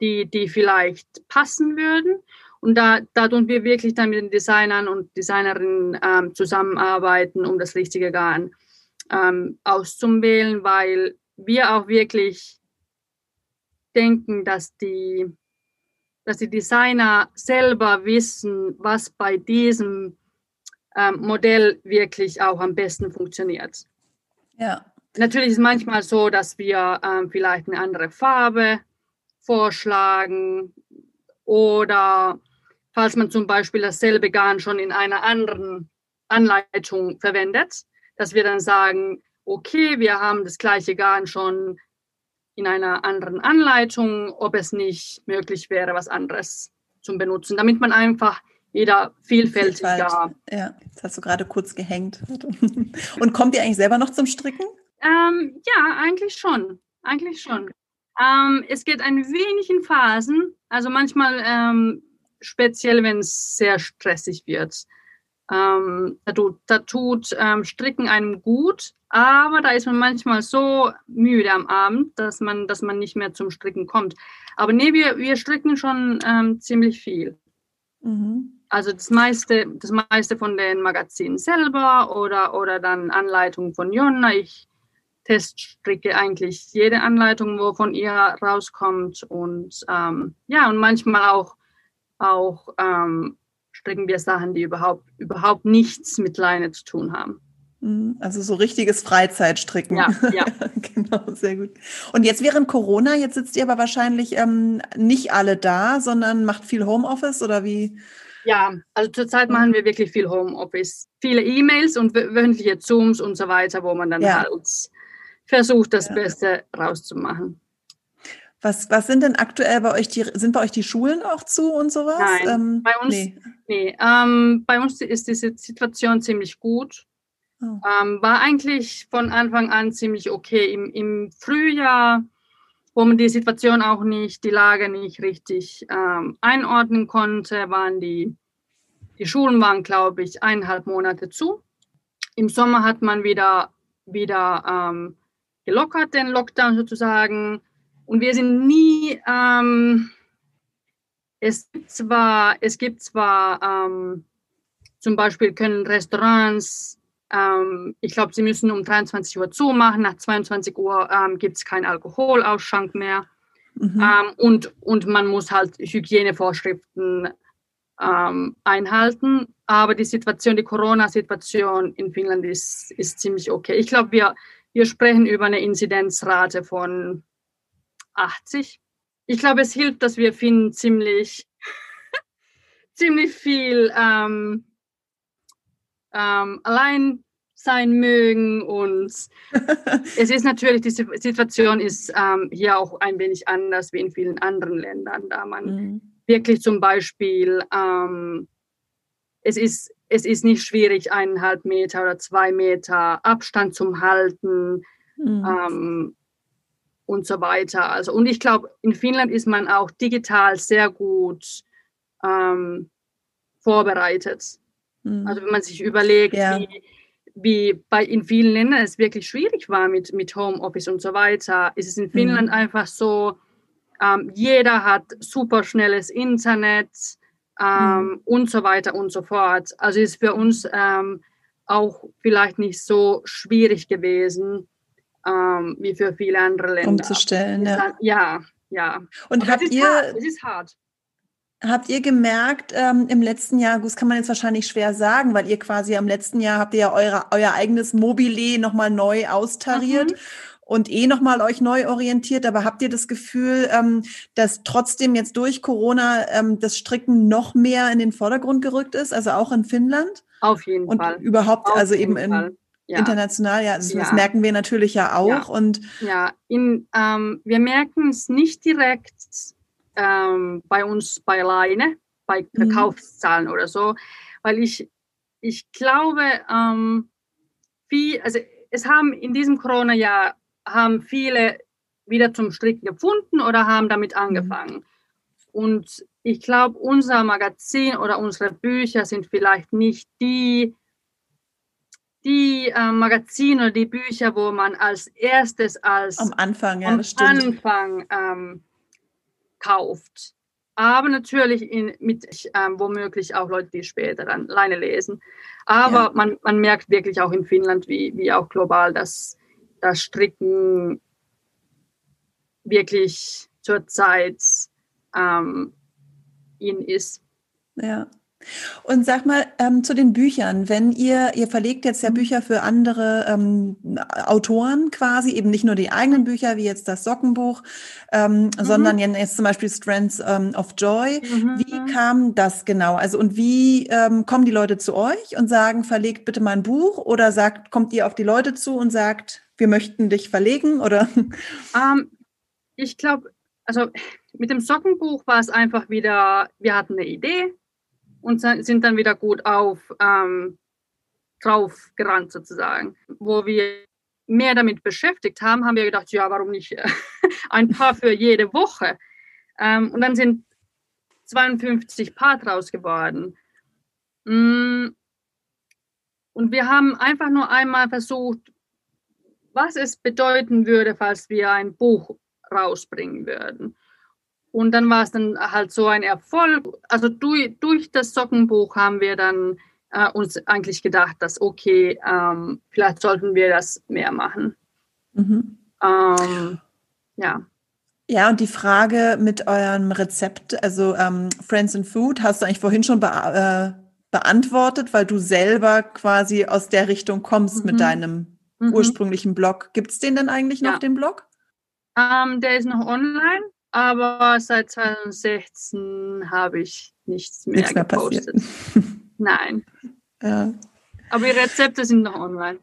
die, die vielleicht passen würden. Und da, da tun wir wirklich dann mit den Designern und Designerinnen ähm, zusammenarbeiten, um das richtige Garn ähm, auszuwählen, weil wir auch wirklich denken, dass die, dass die Designer selber wissen, was bei diesem ähm, Modell wirklich auch am besten funktioniert. Ja. Natürlich ist es manchmal so, dass wir ähm, vielleicht eine andere Farbe vorschlagen oder falls man zum Beispiel dasselbe Garn schon in einer anderen Anleitung verwendet, dass wir dann sagen, okay, wir haben das gleiche Garn schon in einer anderen Anleitung, ob es nicht möglich wäre, was anderes zu benutzen, damit man einfach wieder vielfältiger. Ja, jetzt hast du gerade kurz gehängt. Und kommt ihr eigentlich selber noch zum Stricken? Ähm, ja, eigentlich schon. Eigentlich schon. Ähm, es geht ein wenig in Phasen. Also manchmal, ähm, speziell wenn es sehr stressig wird. Ähm, da tut, da tut ähm, Stricken einem gut, aber da ist man manchmal so müde am Abend, dass man, dass man nicht mehr zum Stricken kommt. Aber nee, wir, wir stricken schon ähm, ziemlich viel. Mhm. Also das meiste, das meiste von den Magazinen selber oder, oder dann Anleitungen von Jonna. Ich teststricke eigentlich jede Anleitung, wo von ihr rauskommt. Und ähm, ja, und manchmal auch, auch ähm, stricken wir Sachen, die überhaupt, überhaupt nichts mit Leine zu tun haben. Mhm. Also so richtiges Freizeitstricken. Ja, ja. genau, sehr gut. Und jetzt während Corona, jetzt sitzt ihr aber wahrscheinlich ähm, nicht alle da, sondern macht viel Homeoffice oder wie? Ja, also zurzeit machen wir wirklich viel Homeoffice. Viele E-Mails und wöchentliche Zooms und so weiter, wo man dann ja. halt versucht, das ja. Beste rauszumachen. Was, was sind denn aktuell bei euch die, sind bei euch die Schulen auch zu und sowas? Nein, ähm, bei uns, nee. nee ähm, bei uns ist diese Situation ziemlich gut. Oh. Ähm, war eigentlich von Anfang an ziemlich okay. Im, Im Frühjahr, wo man die Situation auch nicht, die Lage nicht richtig ähm, einordnen konnte, waren die, die Schulen waren, glaube ich, eineinhalb Monate zu. Im Sommer hat man wieder, wieder ähm, gelockert, den Lockdown sozusagen. Und wir sind nie, ähm, es gibt zwar, es gibt zwar ähm, zum Beispiel können Restaurants ähm, ich glaube, sie müssen um 23 Uhr zumachen. Nach 22 Uhr ähm, gibt es keinen Alkoholausschank mehr. Mhm. Ähm, und, und man muss halt Hygienevorschriften ähm, einhalten. Aber die Situation, die Corona-Situation in Finnland ist, ist ziemlich okay. Ich glaube, wir, wir sprechen über eine Inzidenzrate von 80. Ich glaube, es hilft, dass wir Finnen ziemlich, ziemlich viel ähm, ähm, allein sein mögen. Und es ist natürlich, die Situation ist ähm, hier auch ein wenig anders wie in vielen anderen Ländern, da man mhm. wirklich zum Beispiel, ähm, es, ist, es ist nicht schwierig, eineinhalb Meter oder zwei Meter Abstand zum Halten. Mhm. Ähm, und so weiter. Also, und ich glaube, in Finnland ist man auch digital sehr gut ähm, vorbereitet. Mhm. Also wenn man sich überlegt, ja. wie, wie bei in vielen Ländern es wirklich schwierig war mit, mit Homeoffice und so weiter, ist es in Finnland mhm. einfach so, ähm, jeder hat super schnelles Internet ähm, mhm. und so weiter und so fort. Also ist für uns ähm, auch vielleicht nicht so schwierig gewesen ähm, wie für viele andere Länder. Umzustellen, ja. ja, ja. Und habt ihr, hart, es ist hart. Habt ihr gemerkt ähm, im letzten Jahr, das kann man jetzt wahrscheinlich schwer sagen, weil ihr quasi am letzten Jahr habt ihr ja eure, euer eigenes Mobile nochmal neu austariert mhm. und eh nochmal euch neu orientiert, aber habt ihr das Gefühl, ähm, dass trotzdem jetzt durch Corona ähm, das Stricken noch mehr in den Vordergrund gerückt ist, also auch in Finnland? Auf jeden und Fall. Und überhaupt, Auf also eben in, ja. international, ja, also ja. das merken wir natürlich ja auch. Ja, und ja. In, ähm, wir merken es nicht direkt ähm, bei uns bei alleine, bei mhm. Verkaufszahlen mhm. oder so, weil ich, ich glaube, ähm, viel, also es haben in diesem Corona-Jahr haben viele wieder zum Stricken gefunden oder haben damit mhm. angefangen. Mhm. Und ich glaube, unser Magazin oder unsere Bücher sind vielleicht nicht die, die äh, Magazine oder die Bücher, wo man als erstes als am Anfang, ja, am Anfang ähm, kauft. Aber natürlich in, mit ähm, womöglich auch Leute, die später dann Leine lesen. Aber ja. man, man merkt wirklich auch in Finnland wie, wie auch global, dass das Stricken wirklich zurzeit ähm, in ist. Ja. Und sag mal ähm, zu den Büchern, wenn ihr, ihr verlegt jetzt ja mhm. Bücher für andere ähm, Autoren quasi, eben nicht nur die eigenen Bücher, wie jetzt das Sockenbuch, ähm, mhm. sondern jetzt zum Beispiel Strands ähm, of Joy. Mhm. Wie kam das genau? Also und wie ähm, kommen die Leute zu euch und sagen, verlegt bitte mal ein Buch oder sagt, kommt ihr auf die Leute zu und sagt, wir möchten dich verlegen oder? Ähm, ich glaube, also mit dem Sockenbuch war es einfach wieder, wir hatten eine Idee, und sind dann wieder gut auf ähm, drauf gerannt sozusagen. Wo wir mehr damit beschäftigt haben, haben wir gedacht, ja, warum nicht ein paar für jede Woche? Ähm, und dann sind 52 Paar draus geworden. Mm. Und wir haben einfach nur einmal versucht, was es bedeuten würde, falls wir ein Buch rausbringen würden. Und dann war es dann halt so ein Erfolg. Also durch, durch das Sockenbuch haben wir dann äh, uns eigentlich gedacht, dass okay, ähm, vielleicht sollten wir das mehr machen. Mhm. Ähm, ja. Ja, und die Frage mit eurem Rezept, also ähm, Friends and Food, hast du eigentlich vorhin schon be äh, beantwortet, weil du selber quasi aus der Richtung kommst mhm. mit deinem mhm. ursprünglichen Blog. Gibt es den denn eigentlich noch, ja. den Blog? Ähm, der ist noch online, aber seit 2016 habe ich nichts mehr, nichts mehr gepostet. Nein. Ja. Aber die Rezepte sind noch online.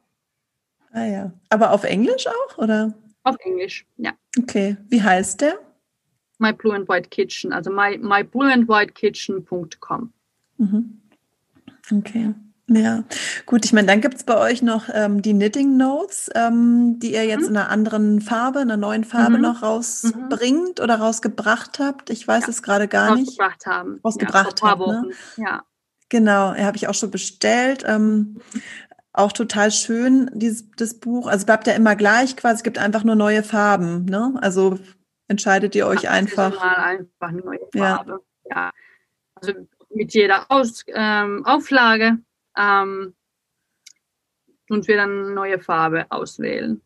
Ah ja. Aber auf Englisch auch, oder? Auf Englisch, ja. Okay. Wie heißt der? My Blue and White Kitchen, also my, myblueandwhitekitchen.com. Mhm. Okay. Ja, gut. Ich meine, dann gibt es bei euch noch ähm, die Knitting Notes, ähm, die ihr jetzt mhm. in einer anderen Farbe, einer neuen Farbe mhm. noch rausbringt mhm. oder rausgebracht habt. Ich weiß ja. es gerade gar nicht. Rausgebracht haben. Rausgebracht ja, habt, ne? Ja. Genau, habe ich auch schon bestellt. Ähm, auch total schön, dieses das Buch. Also bleibt ja immer gleich quasi, es gibt einfach nur neue Farben. Ne? Also entscheidet ihr euch ja, einfach. Mal einfach eine neue Farbe. Ja. ja. Also mit jeder Aus, ähm, Auflage ähm, und wir dann eine neue Farbe auswählen.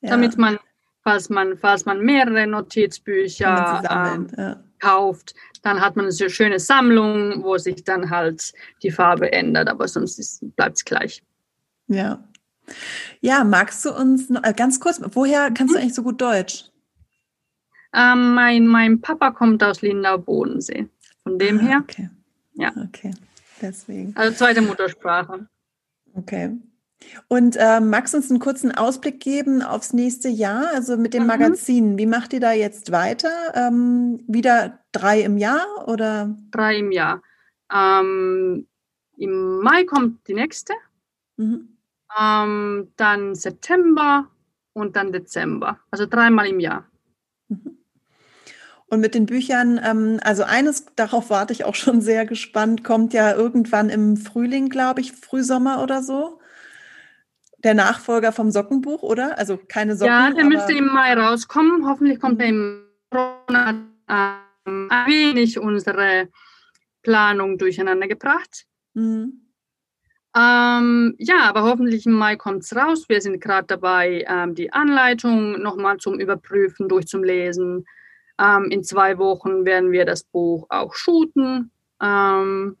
Ja. Damit man, falls man, falls man mehrere Notizbücher ähm, ja. kauft, dann hat man eine schöne Sammlung, wo sich dann halt die Farbe ändert, aber sonst bleibt es gleich. Ja. Ja, magst du uns noch, äh, ganz kurz, woher kannst du hm? eigentlich so gut Deutsch? Ähm, mein, mein Papa kommt aus Lindau Bodensee. Von dem ah, her. Okay. Ja. Okay. Deswegen. Also zweite Muttersprache. Okay. Und äh, magst du uns einen kurzen Ausblick geben aufs nächste Jahr, also mit dem mhm. Magazin? Wie macht ihr da jetzt weiter? Ähm, wieder drei im Jahr oder? Drei im Jahr. Ähm, Im Mai kommt die nächste. Mhm. Ähm, dann September und dann Dezember. Also dreimal im Jahr. Mhm. Und mit den Büchern, ähm, also eines, darauf warte ich auch schon sehr gespannt, kommt ja irgendwann im Frühling, glaube ich, Frühsommer oder so. Der Nachfolger vom Sockenbuch, oder? Also keine Socken. Ja, der müsste im Mai rauskommen. Hoffentlich kommt er im Corona ähm, ein wenig unsere Planung durcheinander gebracht. Mhm. Ähm, ja, aber hoffentlich im Mai kommt es raus. Wir sind gerade dabei, ähm, die Anleitung nochmal zum Überprüfen, durchzulesen. Ähm, in zwei Wochen werden wir das Buch auch shooten. Ähm,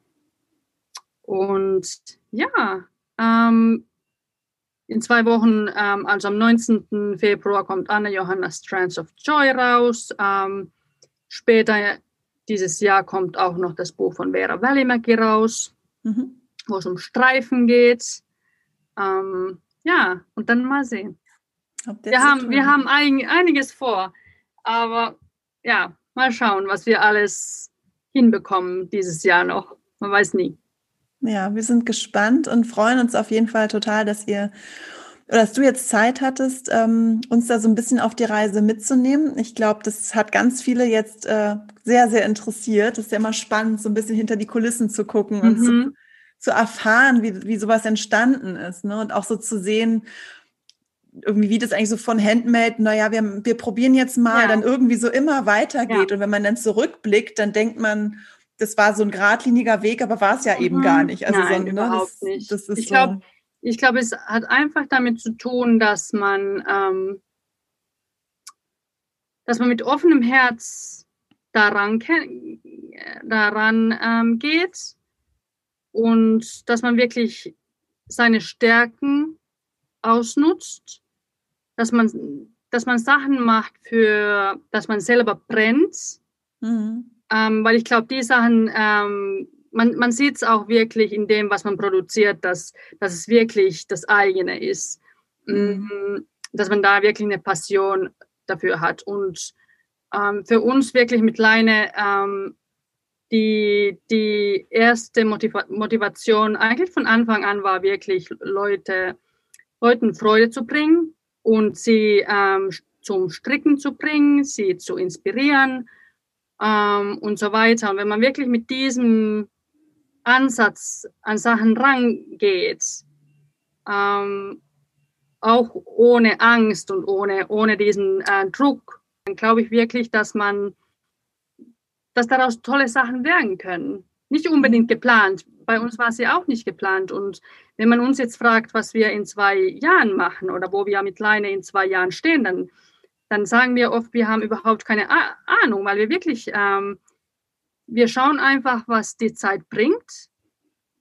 und ja, ähm, in zwei Wochen, ähm, also am 19. Februar, kommt Anna Johanna Strands of Joy raus. Ähm, später dieses Jahr kommt auch noch das Buch von Vera Välimäki raus, mhm. wo es um Streifen geht. Ähm, ja, und dann mal sehen. Wir haben, wir haben ein, einiges vor, aber ja, mal schauen, was wir alles hinbekommen dieses Jahr noch. Man weiß nie. Ja, wir sind gespannt und freuen uns auf jeden Fall total, dass ihr oder dass du jetzt Zeit hattest, ähm, uns da so ein bisschen auf die Reise mitzunehmen. Ich glaube, das hat ganz viele jetzt äh, sehr, sehr interessiert. Das ist ja immer spannend, so ein bisschen hinter die Kulissen zu gucken mhm. und zu, mhm. zu erfahren, wie, wie sowas entstanden ist. Ne? Und auch so zu sehen, irgendwie, wie das eigentlich so von Handmade, naja, wir, wir probieren jetzt mal, ja. dann irgendwie so immer weitergeht. Ja. Und wenn man dann zurückblickt, dann denkt man, das war so ein geradliniger Weg, aber war es ja mhm. eben gar nicht. Also Nein, so, ne, überhaupt das, nicht. Das ich glaube, ich es hat einfach damit zu tun, dass man, ähm, dass man mit offenem Herz daran, daran ähm, geht und dass man wirklich seine Stärken ausnutzt dass man, dass man Sachen macht, für dass man selber brennt. Mhm. Ähm, weil ich glaube, die Sachen, ähm, man, man sieht es auch wirklich in dem, was man produziert, dass, dass es wirklich das eigene ist. Mhm. Mm, dass man da wirklich eine Passion dafür hat. Und ähm, für uns wirklich mit Leine ähm, die, die erste Motiva Motivation eigentlich von Anfang an war wirklich Leute, Leuten Freude zu bringen und sie ähm, zum Stricken zu bringen, sie zu inspirieren ähm, und so weiter. Und wenn man wirklich mit diesem Ansatz an Sachen rangeht, ähm, auch ohne Angst und ohne, ohne diesen äh, Druck, dann glaube ich wirklich, dass man, dass daraus tolle Sachen werden können. Nicht unbedingt geplant. Bei uns war es ja auch nicht geplant. Und wenn man uns jetzt fragt, was wir in zwei Jahren machen oder wo wir mit Leine in zwei Jahren stehen, dann, dann sagen wir oft, wir haben überhaupt keine Ahnung, weil wir wirklich, ähm, wir schauen einfach, was die Zeit bringt.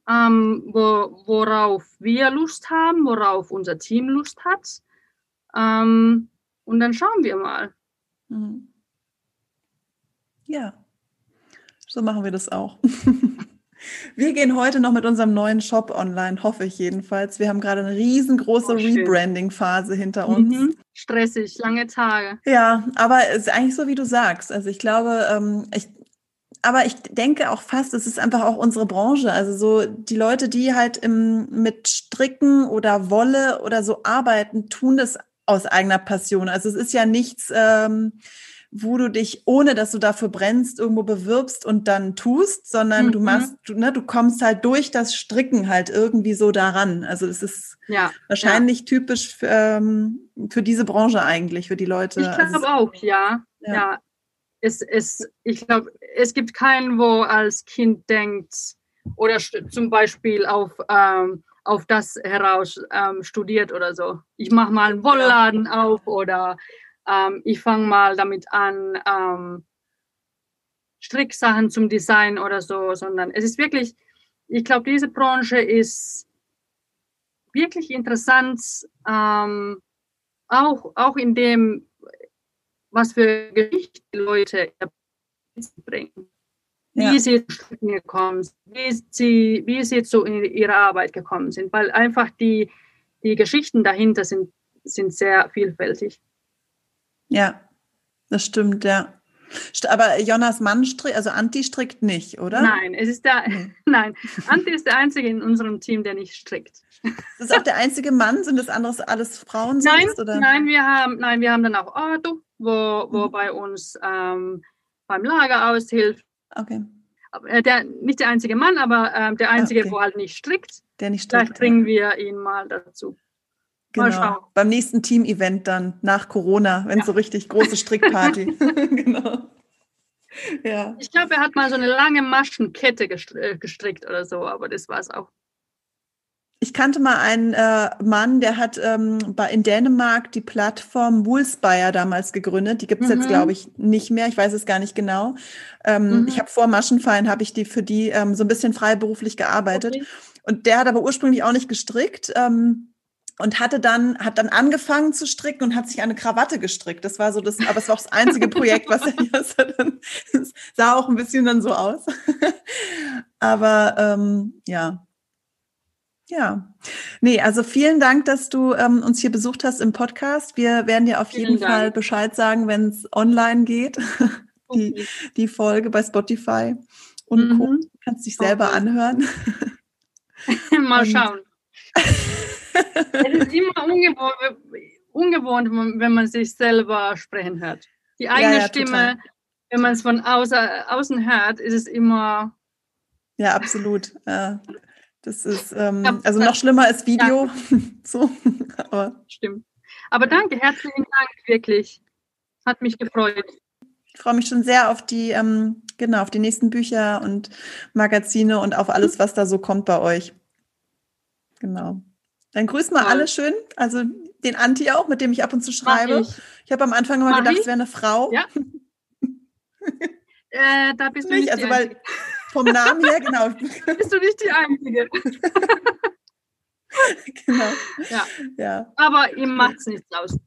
ähm, wo, worauf wir Lust haben, worauf unser Team Lust hat. Ähm, und dann schauen wir mal. Mhm. Ja, so machen wir das auch. Wir gehen heute noch mit unserem neuen Shop online, hoffe ich jedenfalls. Wir haben gerade eine riesengroße oh, Rebranding-Phase hinter uns. Mhm. Stressig, lange Tage. Ja, aber es ist eigentlich so, wie du sagst. Also ich glaube, ähm, ich, aber ich denke auch fast, es ist einfach auch unsere Branche. Also so die Leute, die halt im, mit Stricken oder Wolle oder so arbeiten, tun das aus eigener Passion. Also es ist ja nichts, ähm, wo du dich, ohne dass du dafür brennst, irgendwo bewirbst und dann tust, sondern mhm. du machst, du, ne, du kommst halt durch das Stricken halt irgendwie so daran. Also es ist ja, wahrscheinlich ja. typisch für, ähm, für diese Branche eigentlich, für die Leute. Ich glaube also, auch, ja. ja. ja. Es, es, ich glaube, es gibt keinen, wo als Kind denkt oder zum Beispiel auf ähm, auf das heraus ähm, studiert oder so. Ich mache mal einen Wollladen auf oder ähm, ich fange mal damit an, ähm, Stricksachen zum Design oder so, sondern es ist wirklich, ich glaube, diese Branche ist wirklich interessant, ähm, auch, auch in dem, was für Geschichte Leute bringen wie ja. sie zu gekommen sind, wie sie, wie sie zu ihrer Arbeit gekommen sind, weil einfach die, die Geschichten dahinter sind, sind sehr vielfältig. Ja, das stimmt, ja. Aber Jonas Mann strickt, also Anti strickt nicht, oder? Nein, es ist der, hm. nein, Anti ist der einzige in unserem Team, der nicht strickt. Das ist auch der einzige Mann, sind das anderes alles Frauen nein, oder? Nein, wir haben, nein, wir haben dann auch Ardo, wo, wo mhm. bei uns ähm, beim Lager aushilft Okay. Äh, der, nicht der einzige Mann, aber äh, der einzige, okay. wo halt nicht strickt. Der nicht strickt. Vielleicht bringen wir ihn mal dazu. Genau. Beim nächsten Team-Event dann, nach Corona, wenn ja. so richtig große Strickparty. genau. Ja. Ich glaube, er hat mal so eine lange Maschenkette äh, gestrickt oder so, aber das war es auch. Ich kannte mal einen äh, Mann, der hat ähm, bei, in Dänemark die Plattform Woolspire damals gegründet. Die gibt es mhm. jetzt, glaube ich, nicht mehr. Ich weiß es gar nicht genau. Ähm, mhm. Ich habe vor Maschenfallen, habe ich die für die ähm, so ein bisschen freiberuflich gearbeitet. Okay. Und der hat aber ursprünglich auch nicht gestrickt. Ähm, und hatte dann hat dann angefangen zu stricken und hat sich eine Krawatte gestrickt. Das war so das, aber es war auch das einzige Projekt, was er jetzt dann sah auch ein bisschen dann so aus. aber ähm, ja, ja, nee, also vielen Dank, dass du ähm, uns hier besucht hast im Podcast. Wir werden dir auf vielen jeden Dank. Fall Bescheid sagen, wenn es online geht, die, okay. die Folge bei Spotify und mhm. Co. Du kannst dich selber okay. anhören. Mal schauen. Es ist immer ungewohnt, ungewohnt, wenn man sich selber sprechen hört. Die eigene ja, ja, Stimme, total. wenn man es von außer, außen hört, ist es immer. Ja, absolut. Das ist, ähm, also noch schlimmer ist Video. Ja. so, aber. Stimmt. Aber danke, herzlichen Dank, wirklich. Hat mich gefreut. Ich freue mich schon sehr auf die, ähm, genau, auf die nächsten Bücher und Magazine und auf alles, was da so kommt bei euch. Genau. Dann grüß mal alle schön. Also den Anti auch, mit dem ich ab und zu schreibe. Ich, ich habe am Anfang immer Mach gedacht, es wäre eine Frau. Ja. äh, da bist du nicht. nicht also, weil vom Namen her, genau. Bist du nicht die Einzige. genau. Ja. ja. Aber ihm macht es nichts aus.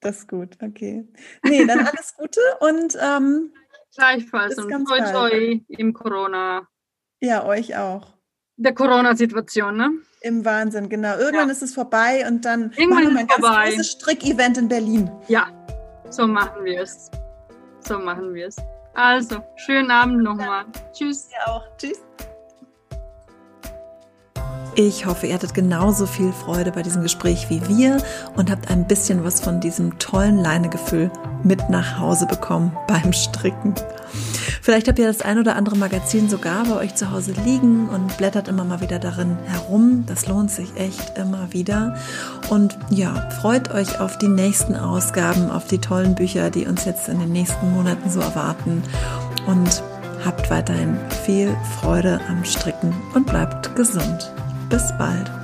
Das ist gut, okay. Nee, dann alles Gute und ähm, gleichfalls und toi toi im Corona. Ja, euch auch. Der Corona-Situation, ne? Im Wahnsinn, genau. Irgendwann ja. ist es vorbei und dann Irgendwann machen wir ein ganz vorbei. großes Strick-Event in Berlin. Ja, so machen wir es. So machen wir es. Also, schönen Abend nochmal. Tschüss. Ja auch. Tschüss. Ich hoffe, ihr hattet genauso viel Freude bei diesem Gespräch wie wir und habt ein bisschen was von diesem tollen Leinegefühl mit nach Hause bekommen beim Stricken. Vielleicht habt ihr das ein oder andere Magazin sogar bei euch zu Hause liegen und blättert immer mal wieder darin herum. Das lohnt sich echt immer wieder. Und ja, freut euch auf die nächsten Ausgaben, auf die tollen Bücher, die uns jetzt in den nächsten Monaten so erwarten. Und habt weiterhin viel Freude am Stricken und bleibt gesund. Bis bald.